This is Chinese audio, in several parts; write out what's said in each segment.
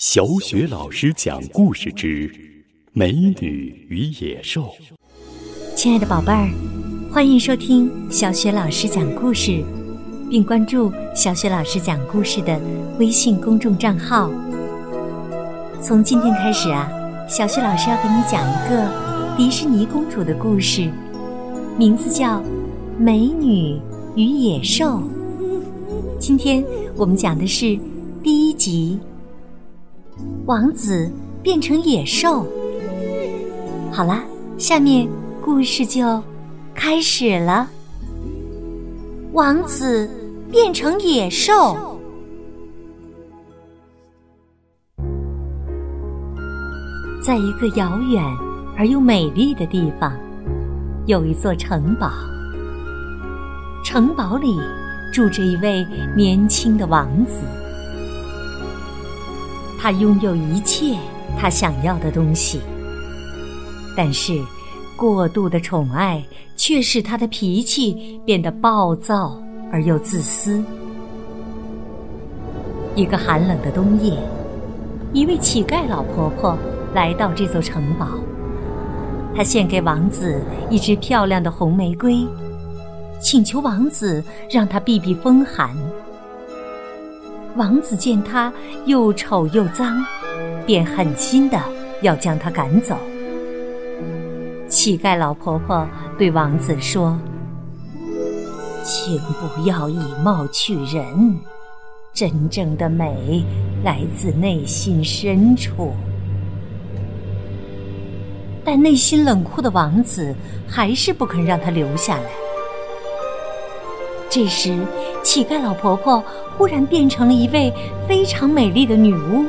小雪老师讲故事之《美女与野兽》。亲爱的宝贝儿，欢迎收听小雪老师讲故事，并关注小雪老师讲故事的微信公众账号。从今天开始啊，小雪老师要给你讲一个迪士尼公主的故事，名字叫《美女与野兽》。今天我们讲的是第一集。王子变成野兽。好啦，下面故事就开始了。王子变成野兽，在一个遥远而又美丽的地方，有一座城堡。城堡里住着一位年轻的王子。他拥有一切他想要的东西，但是过度的宠爱却使他的脾气变得暴躁而又自私。一个寒冷的冬夜，一位乞丐老婆婆来到这座城堡，她献给王子一支漂亮的红玫瑰，请求王子让她避避风寒。王子见他又丑又脏，便狠心的要将他赶走。乞丐老婆婆对王子说：“请不要以貌取人，真正的美来自内心深处。”但内心冷酷的王子还是不肯让他留下来。这时，乞丐老婆婆忽然变成了一位非常美丽的女巫。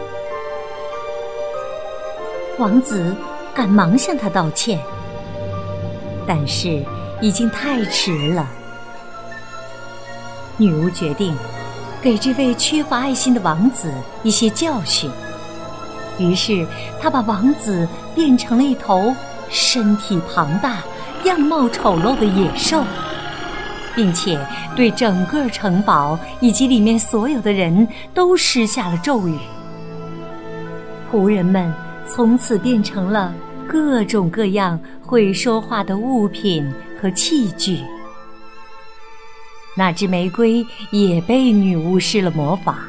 王子赶忙向她道歉，但是已经太迟了。女巫决定给这位缺乏爱心的王子一些教训，于是她把王子变成了一头身体庞大、样貌丑陋的野兽。并且对整个城堡以及里面所有的人都施下了咒语。仆人们从此变成了各种各样会说话的物品和器具。那只玫瑰也被女巫施了魔法，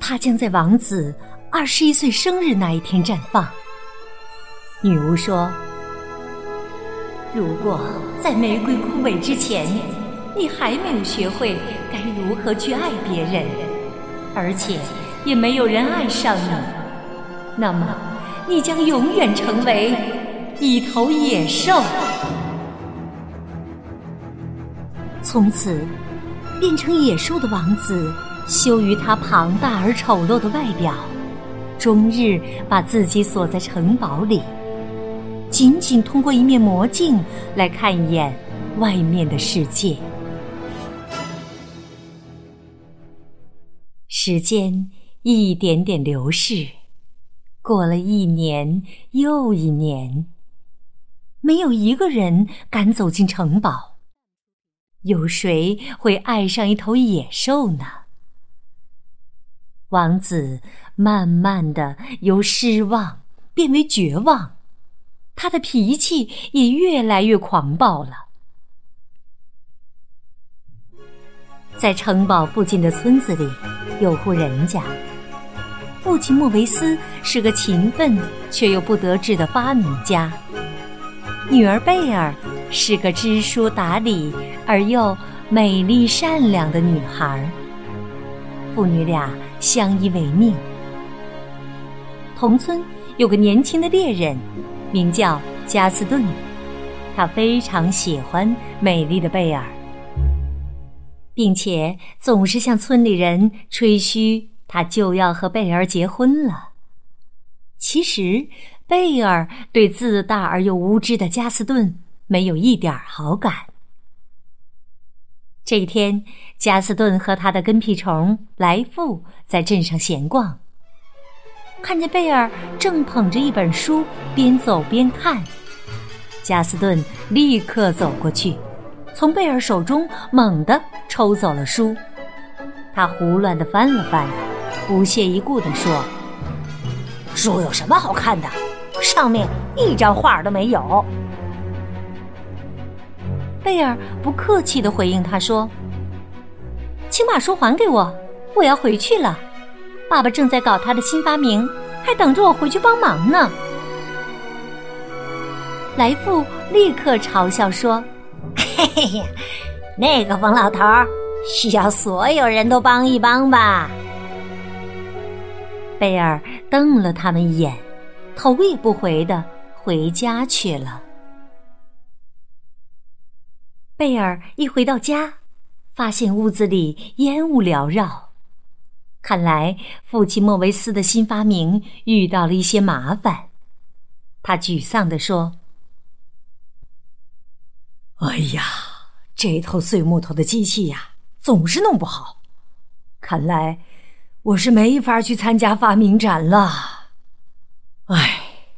它将在王子二十一岁生日那一天绽放。女巫说。如果在玫瑰枯萎之前，你还没有学会该如何去爱别人，而且也没有人爱上你，那么你将永远成为一头野兽。从此，变成野兽的王子羞于他庞大而丑陋的外表，终日把自己锁在城堡里。仅仅通过一面魔镜来看一眼外面的世界。时间一点点流逝，过了一年又一年，没有一个人敢走进城堡。有谁会爱上一头野兽呢？王子慢慢的由失望变为绝望。他的脾气也越来越狂暴了。在城堡附近的村子里，有户人家，父亲莫维斯是个勤奋却又不得志的发明家，女儿贝尔是个知书达理而又美丽善良的女孩。父女俩相依为命。同村有个年轻的猎人。名叫加斯顿，他非常喜欢美丽的贝尔，并且总是向村里人吹嘘他就要和贝尔结婚了。其实，贝尔对自大而又无知的加斯顿没有一点好感。这一天，加斯顿和他的跟屁虫来福在镇上闲逛。看见贝尔正捧着一本书，边走边看，加斯顿立刻走过去，从贝尔手中猛地抽走了书。他胡乱地翻了翻，不屑一顾地说：“书有什么好看的？上面一张画都没有。”贝尔不客气的回应他说：“请把书还给我，我要回去了。爸爸正在搞他的新发明，还等着我回去帮忙呢。”来富立刻嘲笑说：“嘿嘿嘿，那个疯老头需要所有人都帮一帮吧？”贝尔瞪了他们一眼，头也不回的回家去了。贝尔一回到家，发现屋子里烟雾缭绕，看来父亲莫维斯的新发明遇到了一些麻烦。他沮丧地说。哎呀，这头碎木头的机器呀，总是弄不好。看来我是没法去参加发明展了。哎，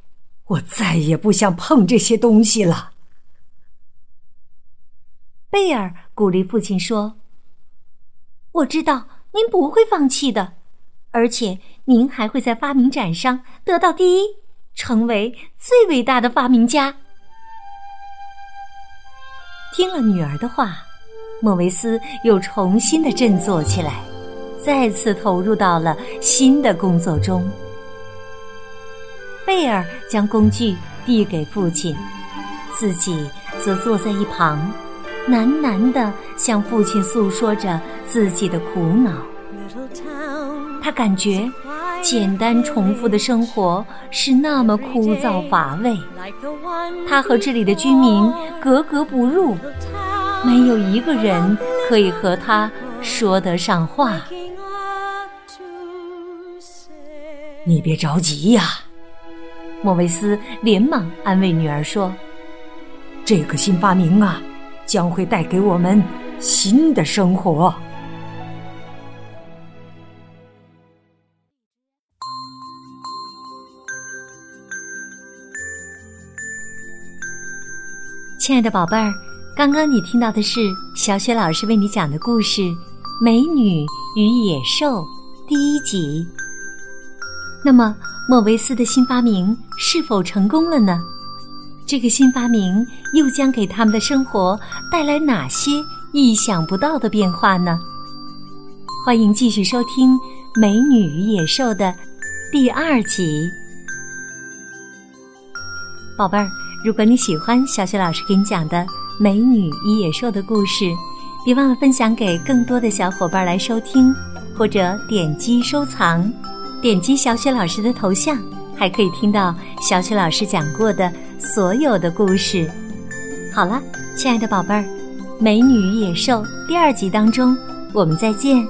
我再也不想碰这些东西了。贝尔鼓励父亲说：“我知道您不会放弃的，而且您还会在发明展上得到第一，成为最伟大的发明家。”听了女儿的话，莫维斯又重新的振作起来，再次投入到了新的工作中。贝尔将工具递给父亲，自己则坐在一旁，喃喃的向父亲诉说着自己的苦恼。他感觉。简单重复的生活是那么枯燥乏味，他和这里的居民格格不入，没有一个人可以和他说得上话。你别着急呀，莫维斯连忙安慰女儿说：“这个新发明啊，将会带给我们新的生活。”亲爱的宝贝儿，刚刚你听到的是小雪老师为你讲的故事《美女与野兽》第一集。那么，莫维斯的新发明是否成功了呢？这个新发明又将给他们的生活带来哪些意想不到的变化呢？欢迎继续收听《美女与野兽》的第二集，宝贝儿。如果你喜欢小雪老师给你讲的《美女与野兽》的故事，别忘了分享给更多的小伙伴来收听，或者点击收藏。点击小雪老师的头像，还可以听到小雪老师讲过的所有的故事。好了，亲爱的宝贝儿，《美女与野兽》第二集当中，我们再见。